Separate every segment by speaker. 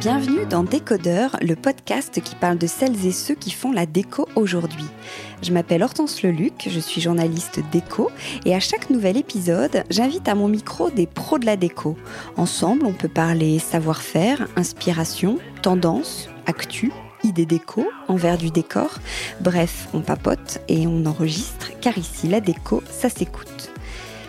Speaker 1: Bienvenue dans Décodeur, le podcast qui parle de celles et ceux qui font la déco aujourd'hui. Je m'appelle Hortense Leluc, je suis journaliste déco et à chaque nouvel épisode, j'invite à mon micro des pros de la déco. Ensemble, on peut parler savoir-faire, inspiration, tendance, actu, idées déco, envers du décor. Bref, on papote et on enregistre car ici, la déco, ça s'écoute.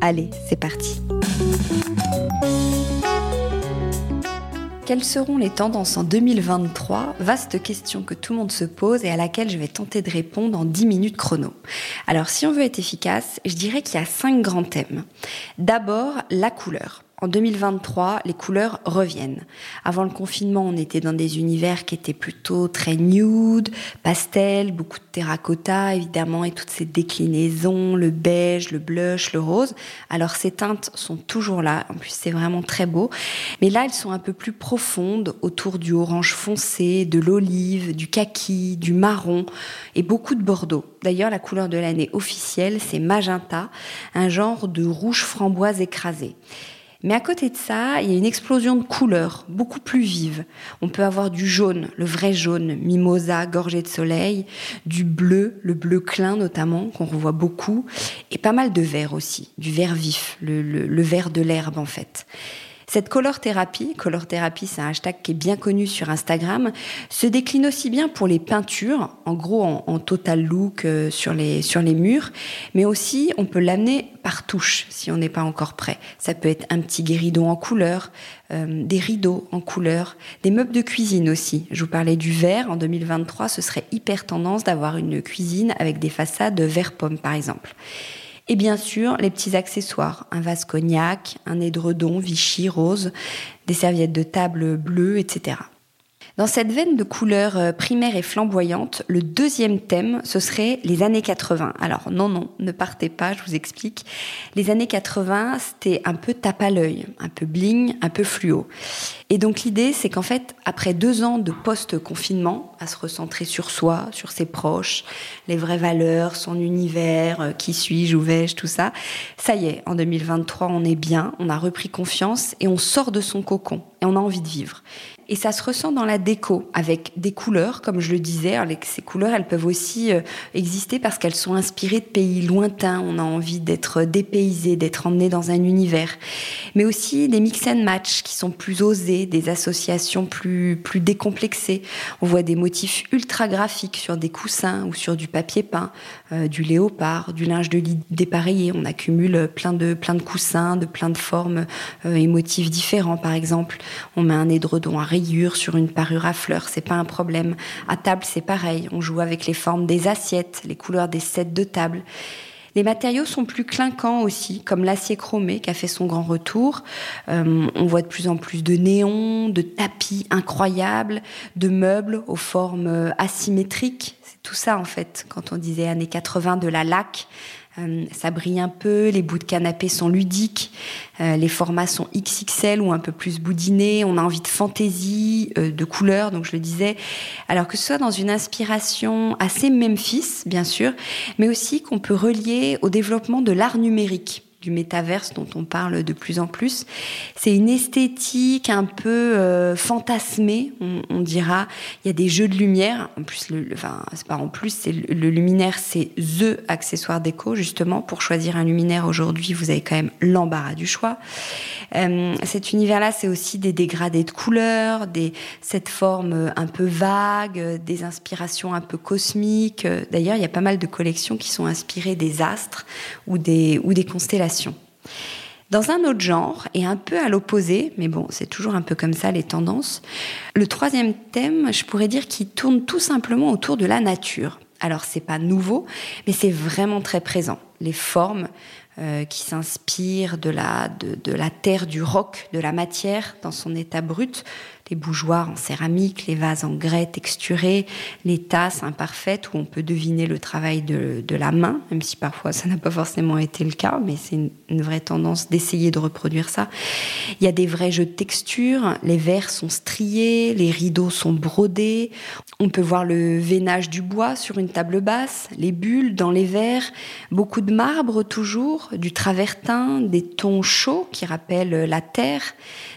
Speaker 1: Allez, c'est parti. Quelles seront les tendances en 2023 Vaste question que tout le monde se pose et à laquelle je vais tenter de répondre en 10 minutes chrono. Alors si on veut être efficace, je dirais qu'il y a cinq grands thèmes. D'abord, la couleur. En 2023, les couleurs reviennent. Avant le confinement, on était dans des univers qui étaient plutôt très nude, pastel, beaucoup de terracotta évidemment et toutes ces déclinaisons, le beige, le blush, le rose. Alors ces teintes sont toujours là, en plus c'est vraiment très beau. Mais là, elles sont un peu plus profondes autour du orange foncé, de l'olive, du kaki, du marron et beaucoup de bordeaux. D'ailleurs, la couleur de l'année officielle, c'est magenta, un genre de rouge framboise écrasé. Mais à côté de ça, il y a une explosion de couleurs, beaucoup plus vives. On peut avoir du jaune, le vrai jaune, mimosa, gorgé de soleil, du bleu, le bleu clin notamment, qu'on revoit beaucoup, et pas mal de vert aussi, du vert vif, le, le vert de l'herbe en fait. Cette color thérapie, color thérapie c'est un hashtag qui est bien connu sur Instagram, se décline aussi bien pour les peintures, en gros en, total look euh, sur, les, sur les murs, mais aussi on peut l'amener par touche si on n'est pas encore prêt. Ça peut être un petit guéridon en couleur, euh, des rideaux en couleur, des meubles de cuisine aussi. Je vous parlais du verre, en 2023 ce serait hyper tendance d'avoir une cuisine avec des façades vert pomme par exemple. Et bien sûr, les petits accessoires, un vase cognac, un édredon Vichy rose, des serviettes de table bleues, etc. Dans cette veine de couleurs euh, primaires et flamboyantes, le deuxième thème, ce serait les années 80. Alors non, non, ne partez pas, je vous explique. Les années 80, c'était un peu tape à l'œil, un peu bling, un peu fluo. Et donc l'idée, c'est qu'en fait, après deux ans de post-confinement, à se recentrer sur soi, sur ses proches, les vraies valeurs, son univers, euh, qui suis-je, où vais-je, tout ça, ça y est, en 2023, on est bien, on a repris confiance et on sort de son cocon et on a envie de vivre. Et ça se ressent dans la déco, avec des couleurs, comme je le disais. ces couleurs, elles peuvent aussi euh, exister parce qu'elles sont inspirées de pays lointains. On a envie d'être dépaysé, d'être emmené dans un univers. Mais aussi des mix and match qui sont plus osés, des associations plus, décomplexées. On voit des motifs ultra graphiques sur des coussins ou sur du papier peint, euh, du léopard, du linge de lit dépareillé. On accumule plein de, plein de coussins, de plein de formes euh, et motifs différents, par exemple. On met un édredon à sur une parure à fleurs, c'est pas un problème. À table, c'est pareil. On joue avec les formes des assiettes, les couleurs des sets de table. Les matériaux sont plus clinquants aussi, comme l'acier chromé qui a fait son grand retour. Euh, on voit de plus en plus de néons, de tapis incroyables, de meubles aux formes asymétriques. Tout ça en fait, quand on disait années 80 de la laque. Euh, ça brille un peu, les bouts de canapé sont ludiques, euh, les formats sont XXL ou un peu plus boudinés, on a envie de fantaisie, euh, de couleurs, donc je le disais. Alors que ce soit dans une inspiration assez Memphis, bien sûr, mais aussi qu'on peut relier au développement de l'art numérique du métaverse dont on parle de plus en plus. C'est une esthétique un peu euh, fantasmée, on, dira. Il y a des jeux de lumière. En plus, le, enfin, c'est pas en plus, c'est le, luminaire, c'est the accessoire déco justement. Pour choisir un luminaire aujourd'hui, vous avez quand même l'embarras du choix. Euh, cet univers-là, c'est aussi des dégradés de couleurs, des cette forme un peu vague, des inspirations un peu cosmiques. D'ailleurs, il y a pas mal de collections qui sont inspirées des astres ou des ou des constellations dans un autre genre, et un peu à l'opposé, mais bon, c'est toujours un peu comme ça les tendances, le troisième thème, je pourrais dire qu'il tourne tout simplement autour de la nature. Alors c'est pas nouveau, mais c'est vraiment très présent. Les formes euh, qui s'inspirent de la, de, de la terre, du roc, de la matière dans son état brut, les bougeoirs en céramique, les vases en grès texturés, les tasses imparfaites où on peut deviner le travail de, de la main, même si parfois ça n'a pas forcément été le cas, mais c'est une, vraie tendance d'essayer de reproduire ça. Il y a des vrais jeux de texture, les verres sont striés, les rideaux sont brodés, on peut voir le veinage du bois sur une table basse, les bulles dans les verres, beaucoup marbre toujours, du travertin, des tons chauds qui rappellent la terre,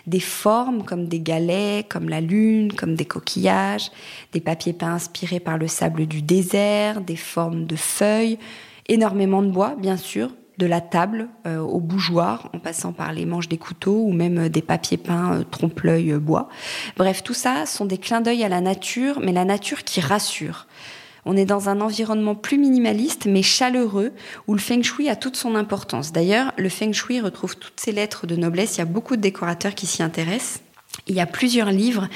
Speaker 1: des formes comme des galets, comme la lune, comme des coquillages, des papiers peints inspirés par le sable du désert, des formes de feuilles, énormément de bois, bien sûr, de la table euh, au bougeoir, en passant par les manches des couteaux ou même euh, des papiers peints euh, trompe-l'œil bois. Bref, tout ça sont des clins d'œil à la nature, mais la nature qui rassure. On est dans un environnement plus minimaliste mais chaleureux où le feng shui a toute son importance. D'ailleurs, le feng shui retrouve toutes ses lettres de noblesse. Il y a beaucoup de décorateurs qui s'y intéressent. Il y a plusieurs livres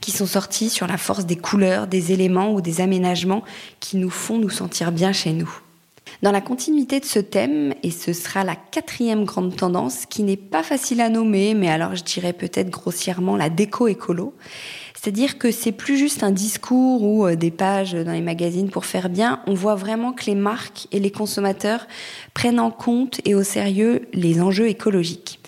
Speaker 1: qui sont sortis sur la force des couleurs, des éléments ou des aménagements qui nous font nous sentir bien chez nous. Dans la continuité de ce thème, et ce sera la quatrième grande tendance qui n'est pas facile à nommer, mais alors je dirais peut-être grossièrement la déco écolo, c'est-à-dire que c'est plus juste un discours ou euh, des pages dans les magazines pour faire bien. On voit vraiment que les marques et les consommateurs prennent en compte et au sérieux les enjeux écologiques.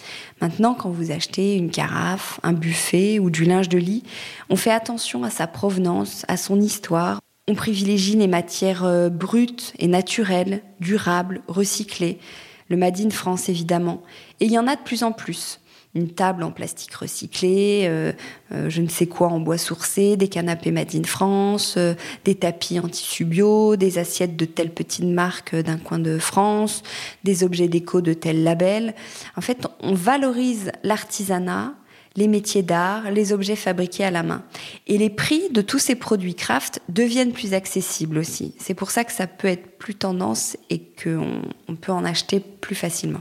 Speaker 1: Maintenant, quand vous achetez une carafe, un buffet ou du linge de lit, on fait attention à sa provenance, à son histoire. On privilégie les matières euh, brutes et naturelles, durables, recyclées. Le Made in France, évidemment. Et il y en a de plus en plus une table en plastique recyclé, euh, euh, je ne sais quoi en bois sourcé, des canapés Made in France, euh, des tapis en tissu bio, des assiettes de telle petite marque d'un coin de France, des objets déco de tel label. En fait, on valorise l'artisanat, les métiers d'art, les objets fabriqués à la main. Et les prix de tous ces produits craft deviennent plus accessibles aussi. C'est pour ça que ça peut être plus tendance et qu'on on peut en acheter plus facilement.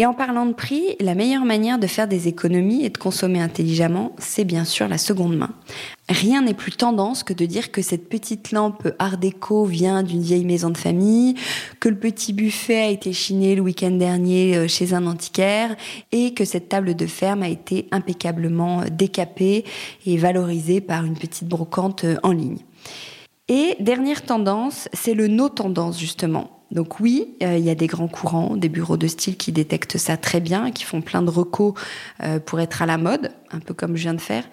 Speaker 1: Et en parlant de prix, la meilleure manière de faire des économies et de consommer intelligemment, c'est bien sûr la seconde main. Rien n'est plus tendance que de dire que cette petite lampe art déco vient d'une vieille maison de famille, que le petit buffet a été chiné le week-end dernier euh, chez un antiquaire et que cette table de ferme a été impeccablement décapée et valorisée par une petite brocante euh, en ligne. Et dernière tendance, c'est le no tendance justement. Donc oui, euh, il y a des grands courants, des bureaux de style qui détectent ça très bien, qui font plein de recos euh, pour être à la mode, un peu comme je viens de faire.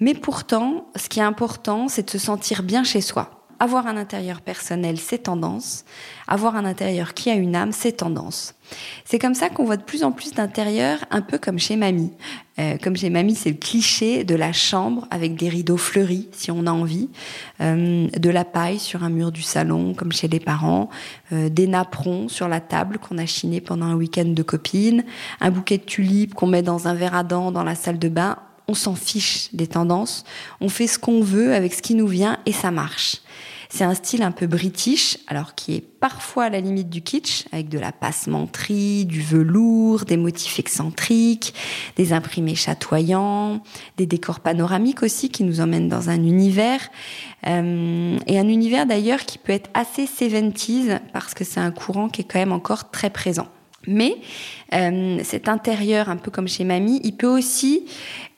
Speaker 1: Mais pourtant, ce qui est important, c'est de se sentir bien chez soi. Avoir un intérieur personnel, c'est tendance. Avoir un intérieur qui a une âme, c'est tendance. C'est comme ça qu'on voit de plus en plus d'intérieurs, un peu comme chez mamie. Euh, comme chez mamie, c'est le cliché de la chambre avec des rideaux fleuris, si on a envie, euh, de la paille sur un mur du salon, comme chez les parents, euh, des napperons sur la table qu'on a chiné pendant un week-end de copines, un bouquet de tulipes qu'on met dans un verre à dents dans la salle de bain. On s'en fiche des tendances, on fait ce qu'on veut avec ce qui nous vient et ça marche. C'est un style un peu british, alors qui est parfois à la limite du kitsch, avec de la passementerie, du velours, des motifs excentriques, des imprimés chatoyants, des décors panoramiques aussi qui nous emmènent dans un univers. Euh, et un univers d'ailleurs qui peut être assez 70s parce que c'est un courant qui est quand même encore très présent. Mais euh, cet intérieur, un peu comme chez mamie, il peut aussi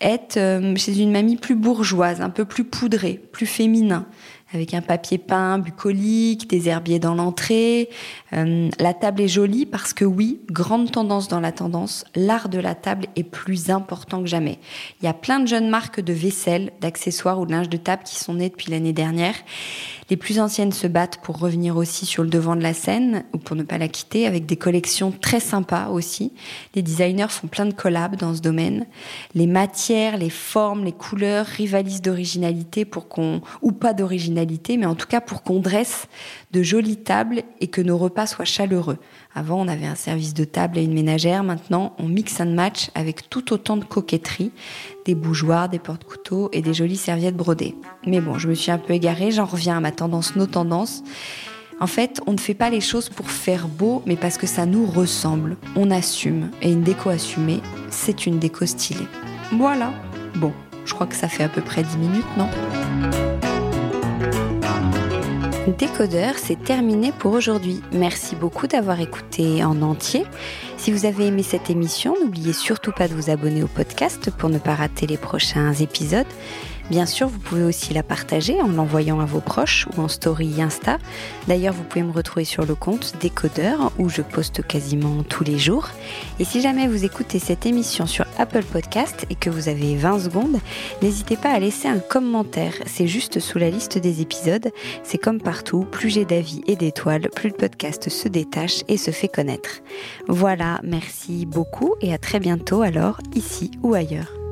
Speaker 1: être euh, chez une mamie plus bourgeoise, un peu plus poudrée, plus féminin, avec un papier peint bucolique, des herbiers dans l'entrée. Euh, la table est jolie parce que oui, grande tendance dans la tendance, l'art de la table est plus important que jamais. Il y a plein de jeunes marques de vaisselle, d'accessoires ou de linge de table qui sont nées depuis l'année dernière. Les plus anciennes se battent pour revenir aussi sur le devant de la scène ou pour ne pas la quitter avec des collections très sympas aussi. Les designers font plein de collabs dans ce domaine. Les matières, les formes, les couleurs rivalisent d'originalité pour qu'on, ou pas d'originalité, mais en tout cas pour qu'on dresse de jolies tables et que nos repas soient chaleureux. Avant, on avait un service de table et une ménagère. Maintenant, on mixe and match avec tout autant de coquetterie, des bougeoirs, des porte-couteaux et des jolies serviettes brodées. Mais bon, je me suis un peu égarée. J'en reviens à ma tendance, nos tendances. En fait, on ne fait pas les choses pour faire beau, mais parce que ça nous ressemble. On assume. Et une déco assumée, c'est une déco stylée. Voilà. Bon, je crois que ça fait à peu près 10 minutes, non? Décodeur, c'est terminé pour aujourd'hui. Merci beaucoup d'avoir écouté en entier. Si vous avez aimé cette émission, n'oubliez surtout pas de vous abonner au podcast pour ne pas rater les prochains épisodes. Bien sûr, vous pouvez aussi la partager en l'envoyant à vos proches ou en story Insta. D'ailleurs, vous pouvez me retrouver sur le compte Décodeur où je poste quasiment tous les jours. Et si jamais vous écoutez cette émission sur Apple Podcast et que vous avez 20 secondes, n'hésitez pas à laisser un commentaire. C'est juste sous la liste des épisodes. C'est comme partout, plus j'ai d'avis et d'étoiles, plus le podcast se détache et se fait connaître. Merci beaucoup et à très bientôt alors, ici ou ailleurs.